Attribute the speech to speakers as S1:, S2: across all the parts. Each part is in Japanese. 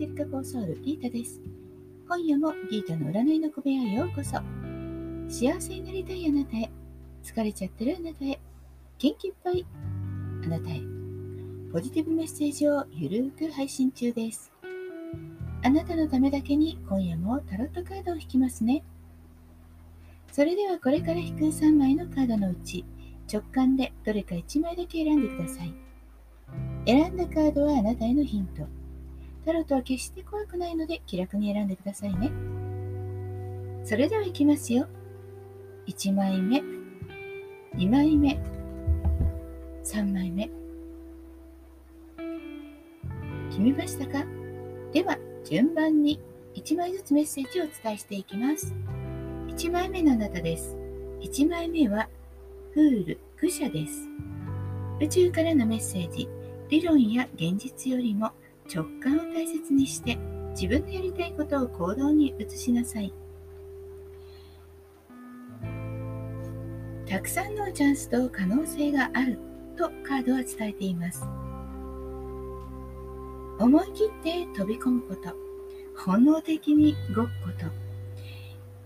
S1: リカ・フォーソウル・ギータです。今夜もギータの占いの小部屋へようこそ。幸せになりたいあなたへ、疲れちゃってるあなたへ、元気いっぱいあなたへ、ポジティブメッセージをゆるーく配信中です。あなたのためだけに今夜もタロットカードを引きますね。それではこれから引く3枚のカードのうち、直感でどれか1枚だけ選んでください。選んだカードはあなたへのヒント。タロットは決して怖くないので気楽に選んでくださいね。それではいきますよ。1枚目、2枚目、3枚目。決めましたか？では、順番に1枚ずつメッセージをお伝えしていきます。1枚目のあなたです。1枚目は、フール、愚者です。宇宙からのメッセージ、理論や現実よりも直感を大切にして自分のやりたいことを行動に移しなさい。たくさんのチャンスと可能性があるとカードは伝えています。思い切って飛び込むこと、本能的に動くこと、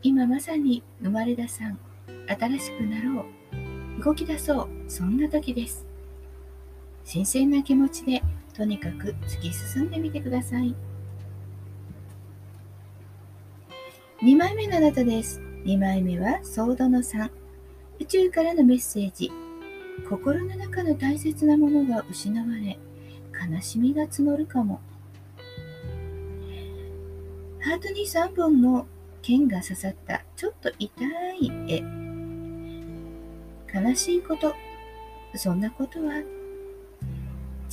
S1: 今まさに生まれ出さん、新しくなろう、動き出そう、そんな時です。新鮮な気持ちでとにかく突き進んでみてください。2枚目のあなたです。2枚目はソードの3。宇宙からのメッセージ。心の中の大切なものが失われ、悲しみが募るかも。ハートに3本の剣が刺さったちょっと痛い絵。悲しいこと、そんなことは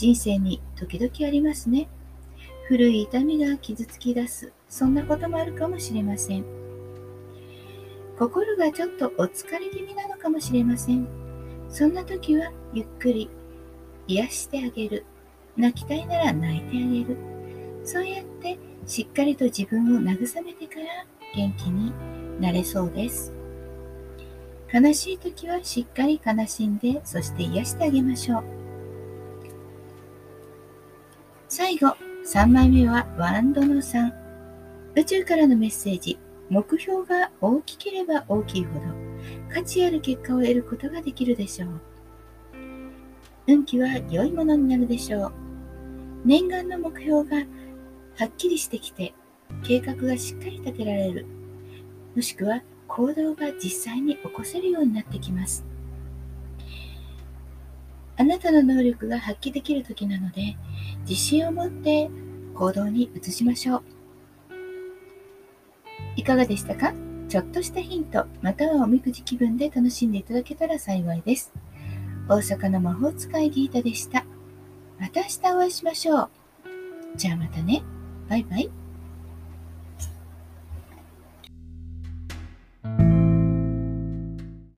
S1: 人生に時々ありますね。古い痛みが傷つき出す、そんなこともあるかもしれません。心がちょっとお疲れ気味なのかもしれません。そんな時はゆっくり癒してあげる。泣きたいなら泣いてあげる。そうやってしっかりと自分を慰めてから元気になれそうです。悲しい時はしっかり悲しんで、そして癒してあげましょう。最後、3枚目はワンドの3。宇宙からのメッセージ。目標が大きければ大きいほど価値ある結果を得ることができるでしょう。運気は良いものになるでしょう。念願の目標がはっきりしてきて、計画がしっかり立てられる。もしくは行動が実際に起こせるようになってきます。あなたの能力が発揮できる時なので、自信を持って行動に移しましょう。いかがでしたか？ちょっとしたヒント、またはおみくじ気分で楽しんでいただけたら幸いです。大阪の魔法使いギータでした。また明日お会いしましょう。じゃあまたね。バイバイ。